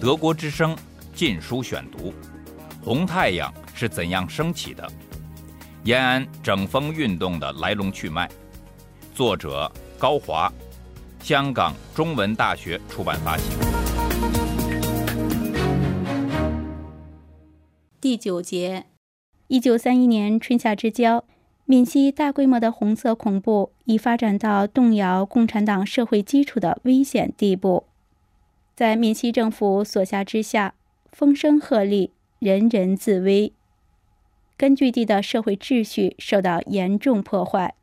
德国之声《禁书选读》：红太阳是怎样升起的？延安整风运动的来龙去脉。作者高华，香港中文大学出版发行。第九节，一九三一年春夏之交，闽西大规模的红色恐怖已发展到动摇共产党社会基础的危险地步。在闽西政府所辖之下，风声鹤唳，人人自危，根据地的社会秩序受到严重破坏。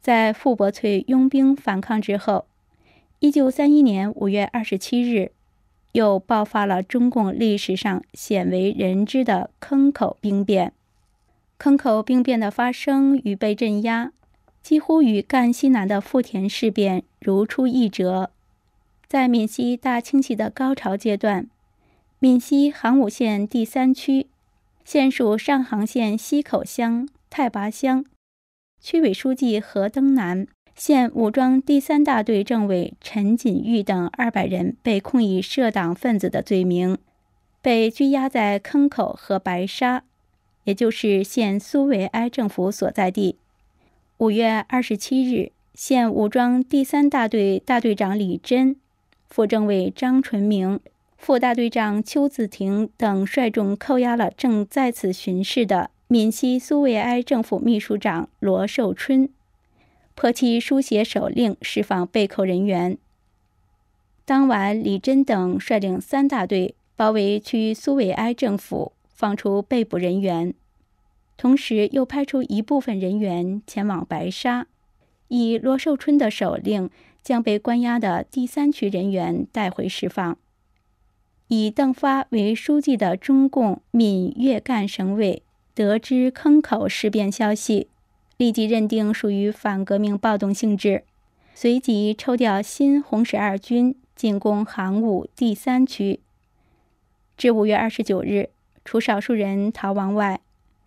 在傅伯翠拥兵反抗之后，一九三一年五月二十七日，又爆发了中共历史上鲜为人知的坑口兵变。坑口兵变的发生与被镇压，几乎与赣西南的富田事变如出一辙。在闽西大清洗的高潮阶段，闽西杭武县第三区，现属上杭县溪口乡太拔乡，区委书记何登南、县武装第三大队政委陈锦玉等二百人被控以涉党分子的罪名，被拘押在坑口和白沙，也就是现苏维埃政府所在地。五月二十七日，县武装第三大队大队长李真。副政委张纯明、副大队长邱子廷等率众扣押了正在此巡视的闽西苏维埃政府秘书长罗寿春，迫其书写手令释放被扣人员。当晚，李真等率领三大队包围区苏维埃政府，放出被捕人员，同时又派出一部分人员前往白沙，以罗寿春的手令。将被关押的第三区人员带回释放。以邓发为书记的中共闽粤赣省委得知坑口事变消息，立即认定属于反革命暴动性质，随即抽调新红十二军进攻杭武第三区。至五月二十九日，除少数人逃亡外，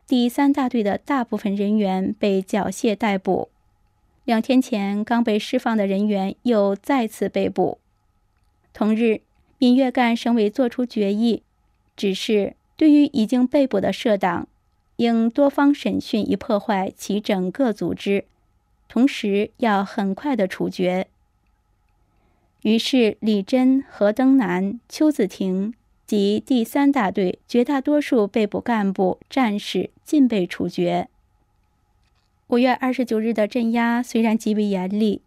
第三大队的大部分人员被缴械逮捕。两天前刚被释放的人员又再次被捕。同日，闽粤赣省委作出决议，指示对于已经被捕的社党，应多方审讯以破坏其整个组织，同时要很快的处决。于是，李真、何登南、邱子廷及第三大队绝大多数被捕干部、战士尽被处决。五月二十九日的镇压虽然极为严厉，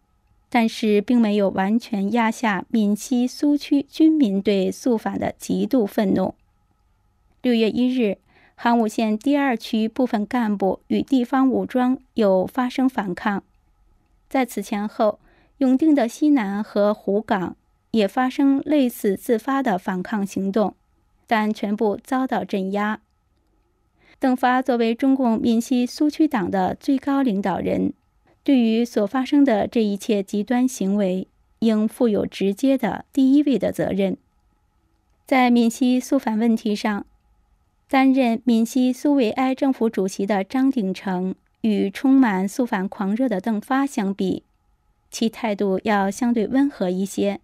但是并没有完全压下闽西苏区军民对肃反的极度愤怒。六月一日，杭武县第二区部分干部与地方武装又发生反抗。在此前后，永定的西南和湖港也发生类似自发的反抗行动，但全部遭到镇压。邓发作为中共闽西苏区党的最高领导人，对于所发生的这一切极端行为，应负有直接的第一位的责任。在闽西肃反问题上，担任闽西苏维埃政府主席的张鼎丞与充满肃反狂热的邓发相比，其态度要相对温和一些，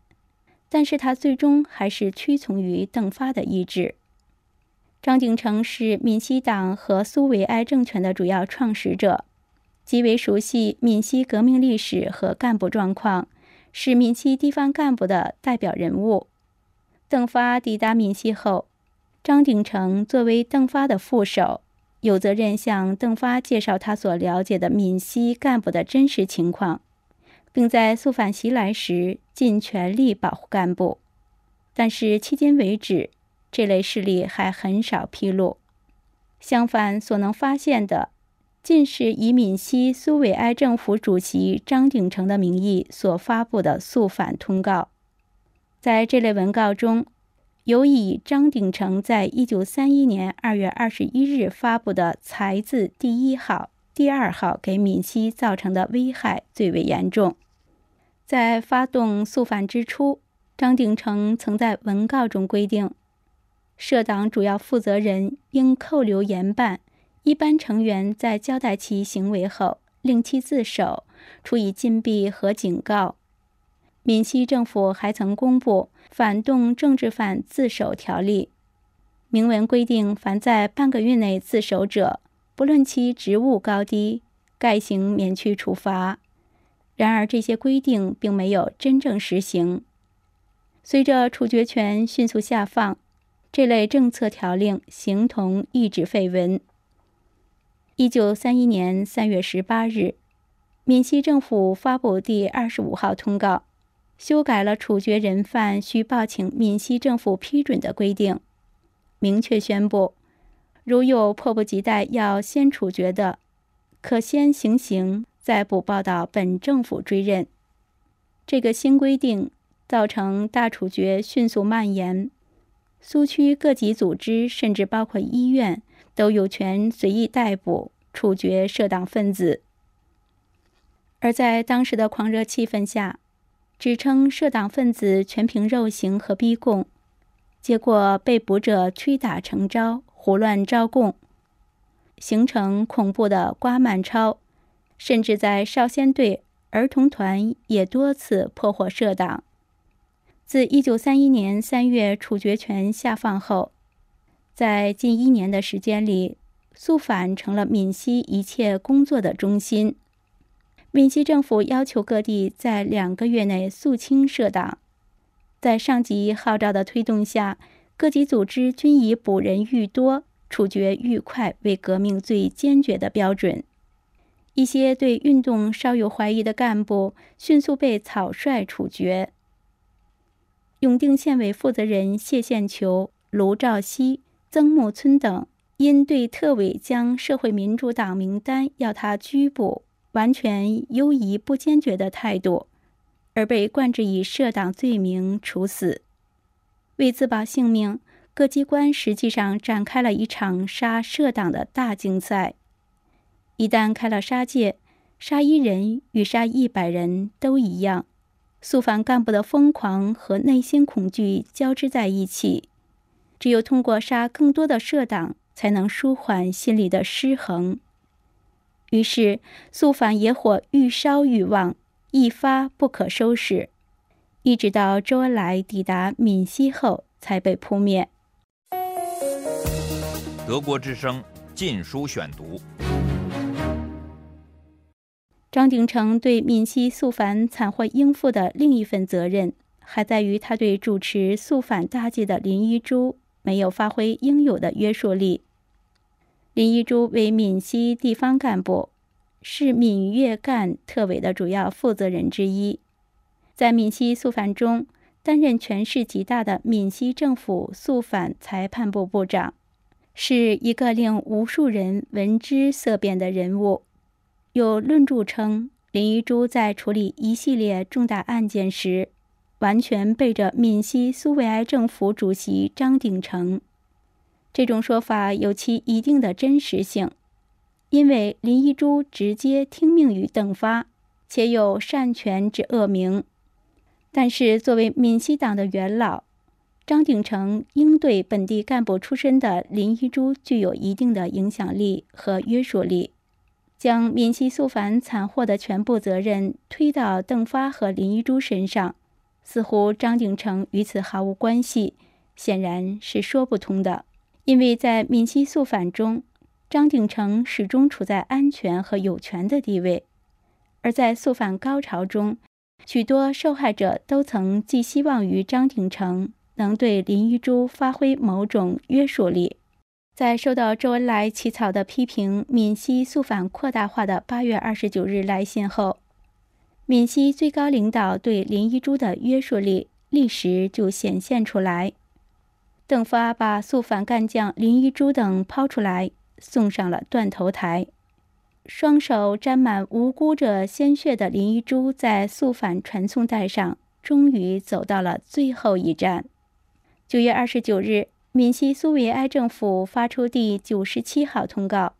但是他最终还是屈从于邓发的意志。张鼎丞是闽西党和苏维埃政权的主要创始者，极为熟悉闽西革命历史和干部状况，是闽西地方干部的代表人物。邓发抵达闽西后，张鼎丞作为邓发的副手，有责任向邓发介绍他所了解的闽西干部的真实情况，并在肃反袭来时尽全力保护干部。但是迄今为止，这类事例还很少披露，相反，所能发现的，尽是以闽西苏维埃政府主席张鼎丞的名义所发布的肃反通告。在这类文告中，有以张鼎丞在一九三一年二月二十一日发布的“才”字第一号、第二号给闽西造成的危害最为严重。在发动肃反之初，张鼎丞曾在文告中规定。社党主要负责人应扣留严办，一般成员在交代其行为后，令其自首，处以禁闭和警告。闽西政府还曾公布《反动政治犯自首条例》，明文规定，凡在半个月内自首者，不论其职务高低，概行免去处罚。然而，这些规定并没有真正实行。随着处决权迅速下放，这类政策条令形同一纸废文。一九三一年三月十八日，闽西政府发布第二十五号通告，修改了处决人犯需报请闽西政府批准的规定，明确宣布，如有迫不及待要先处决的，可先行刑，再补报到本政府追认。这个新规定。造成大处决迅速蔓延，苏区各级组织，甚至包括医院，都有权随意逮捕、处决涉党分子。而在当时的狂热气氛下，指称涉党分子全凭肉刑和逼供，结果被捕者屈打成招、胡乱招供，形成恐怖的瓜满超，甚至在少先队、儿童团也多次破获涉党。自一九三一年三月处决权下放后，在近一年的时间里，肃反成了闽西一切工作的中心。闽西政府要求各地在两个月内肃清社党，在上级号召的推动下，各级组织均以捕人愈多、处决愈快为革命最坚决的标准。一些对运动稍有怀疑的干部迅速被草率处决。永定县委负责人谢献球、卢兆熙、曾木村等，因对特委将社会民主党名单要他拘捕，完全优疑不坚决的态度，而被冠之以涉党罪名处死。为自保性命，各机关实际上展开了一场杀涉党的大竞赛。一旦开了杀戒，杀一人与杀一百人都一样。肃反干部的疯狂和内心恐惧交织在一起，只有通过杀更多的社党，才能舒缓心里的失衡。于是，肃反野火愈烧愈旺，一发不可收拾，一直到周恩来抵达闽西后才被扑灭。德国之声《禁书选读》。张鼎丞对闽西肃反惨祸应付的另一份责任，还在于他对主持肃反大计的林一珠没有发挥应有的约束力。林一珠为闽西地方干部，是闽粤赣特委的主要负责人之一，在闽西肃反中担任权势极大的闽西政府肃反裁判部部长，是一个令无数人闻之色变的人物。有论著称，林一珠在处理一系列重大案件时，完全背着闽西苏维埃政府主席张鼎丞。这种说法有其一定的真实性，因为林一珠直接听命于邓发，且有擅权之恶名。但是，作为闽西党的元老，张鼎丞应对本地干部出身的林一珠具有一定的影响力和约束力。将闽西肃反惨祸的全部责任推到邓发和林一珠身上，似乎张鼎丞与此毫无关系，显然是说不通的。因为在闽西肃反中，张鼎丞始终处在安全和有权的地位，而在肃反高潮中，许多受害者都曾寄希望于张鼎丞能对林一珠发挥某种约束力。在收到周恩来起草的批评闽西肃反扩大化的八月二十九日来信后，闽西最高领导对林一珠的约束力立时就显现出来。邓发把肃反干将林一珠等抛出来，送上了断头台。双手沾满无辜者鲜血的林一珠，在肃反传送带上，终于走到了最后一站。九月二十九日。闽西苏维埃政府发出第九十七号通告，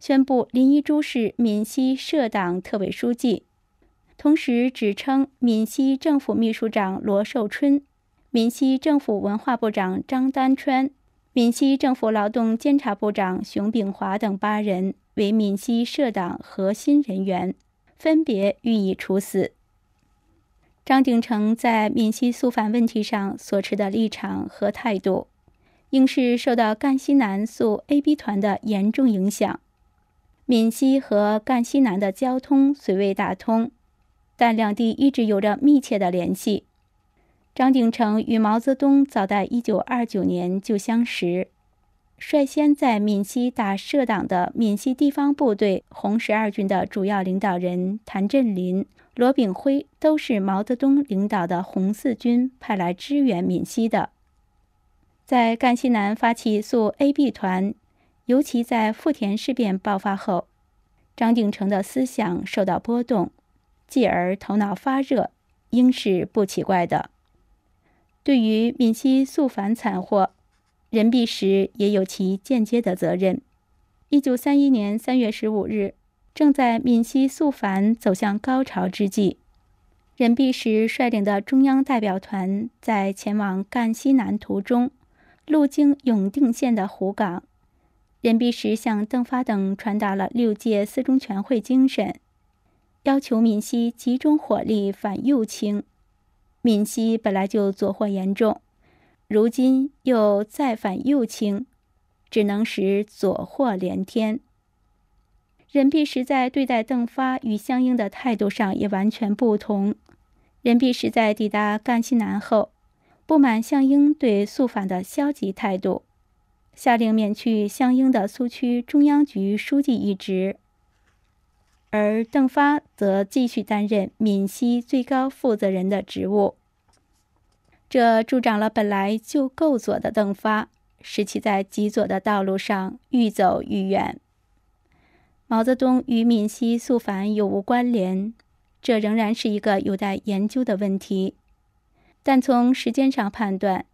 宣布林一珠是闽西社党特委书记，同时指称闽西政府秘书长罗寿春、闽西政府文化部长张丹川、闽西政府劳动监察部长熊炳华等八人为闽西社党核心人员，分别予以处死。张鼎丞在闽西肃反问题上所持的立场和态度，应是受到赣西南肃 AB 团的严重影响。闽西和赣西南的交通虽未打通，但两地一直有着密切的联系。张鼎丞与毛泽东早在1929年就相识，率先在闽西打设党的闽西地方部队红十二军的主要领导人谭震林。罗炳辉都是毛泽东领导的红四军派来支援闽西的。在赣西南发起肃 AB 团，尤其在富田事变爆发后，张鼎丞的思想受到波动，继而头脑发热，应是不奇怪的。对于闽西肃反惨祸，任弼时也有其间接的责任。一九三一年三月十五日。正在闽西肃反走向高潮之际，任弼时率领的中央代表团在前往赣西南途中，路经永定县的湖港。任弼时向邓发等传达了六届四中全会精神，要求闽西集中火力反右倾。闽西本来就左祸严重，如今又再反右倾，只能使左祸连天。任弼时在对待邓发与项英的态度上也完全不同。任弼时在抵达赣西南后，不满项英对肃反的消极态度，下令免去项英的苏区中央局书记一职，而邓发则继续担任闽西最高负责人的职务。这助长了本来就够左的邓发，使其在极左的道路上愈走愈远。毛泽东与闽西肃反有无关联？这仍然是一个有待研究的问题。但从时间上判断，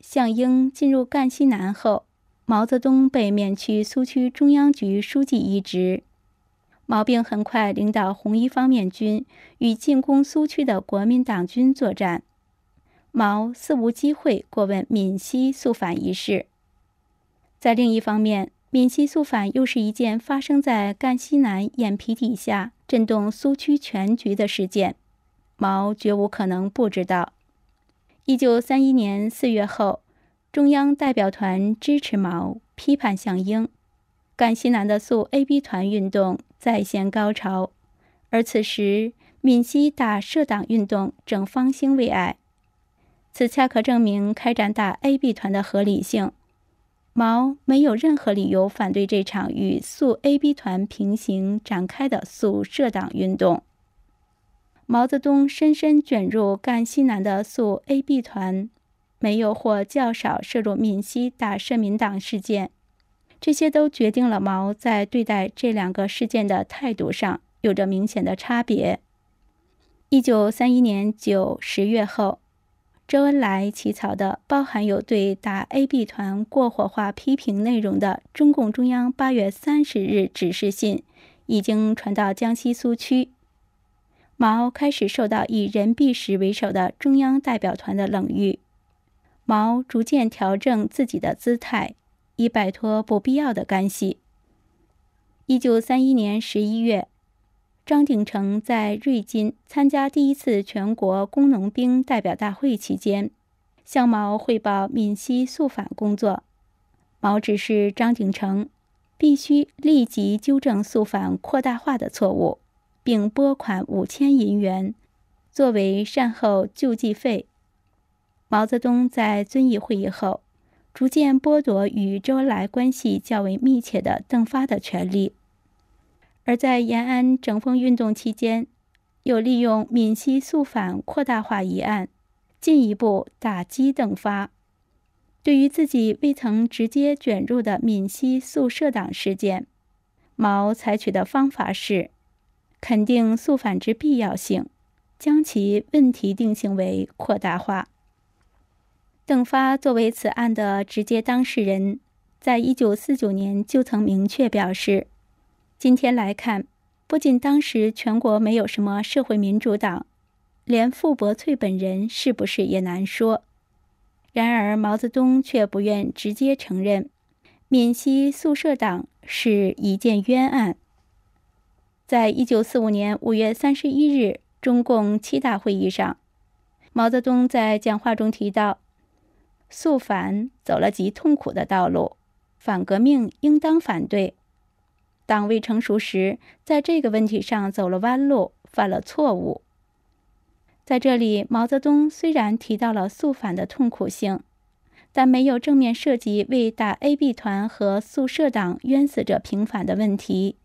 项英进入赣西南后，毛泽东被免去苏区中央局书记一职，毛并很快领导红一方面军与进攻苏区的国民党军作战，毛似无机会过问闽西肃反一事。在另一方面，闽西肃反又是一件发生在赣西南眼皮底下、震动苏区全局的事件，毛绝无可能不知道。一九三一年四月后，中央代表团支持毛，批判项英，赣西南的肃 AB 团运动再现高潮，而此时闽西打社党运动正方兴未艾，此恰可证明开展打 AB 团的合理性。毛没有任何理由反对这场与肃 AB 团平行展开的肃社党运动。毛泽东深深卷入赣西南的肃 AB 团，没有或较少涉入闽西大社民党事件，这些都决定了毛在对待这两个事件的态度上有着明显的差别。一九三一年九十月后。周恩来起草的包含有对打 AB 团过火化批评内容的中共中央八月三十日指示信，已经传到江西苏区。毛开始受到以任弼时为首的中央代表团的冷遇，毛逐渐调整自己的姿态，以摆脱不必要的干系。一九三一年十一月。张鼎丞在瑞金参加第一次全国工农兵代表大会期间，向毛汇报闽西肃反工作。毛指示张鼎丞必须立即纠正肃反扩大化的错误，并拨款五千银元作为善后救济费。毛泽东在遵义会议后，逐渐剥夺与周恩来关系较为密切的邓发的权利。而在延安整风运动期间，又利用闽西肃反扩大化一案，进一步打击邓发。对于自己未曾直接卷入的闽西肃社党事件，毛采取的方法是肯定肃反之必要性，将其问题定性为扩大化。邓发作为此案的直接当事人，在一九四九年就曾明确表示。今天来看，不仅当时全国没有什么社会民主党，连傅伯翠本人是不是也难说。然而毛泽东却不愿直接承认闽西宿舍党是一件冤案。在一九四五年五月三十一日中共七大会议上，毛泽东在讲话中提到，肃反走了极痛苦的道路，反革命应当反对。党未成熟时，在这个问题上走了弯路，犯了错误。在这里，毛泽东虽然提到了肃反的痛苦性，但没有正面涉及为打 A、B 团和宿舍党冤死者平反的问题，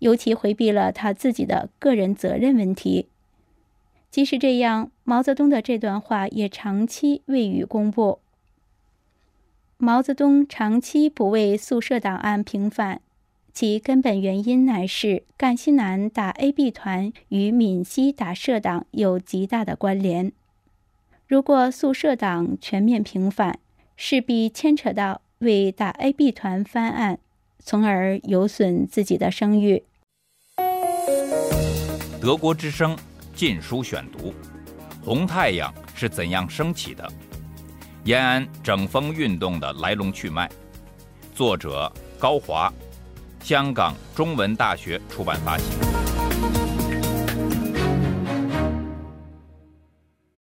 尤其回避了他自己的个人责任问题。即使这样，毛泽东的这段话也长期未予公布。毛泽东长期不为宿舍档案平反。其根本原因乃是赣西南打 A、B 团与闽西打社党有极大的关联。如果宿舍党全面平反，势必牵扯到为打 A、B 团翻案，从而有损自己的声誉。德国之声《禁书选读》：红太阳是怎样升起的？延安整风运动的来龙去脉。作者高华。香港中文大学出版发行。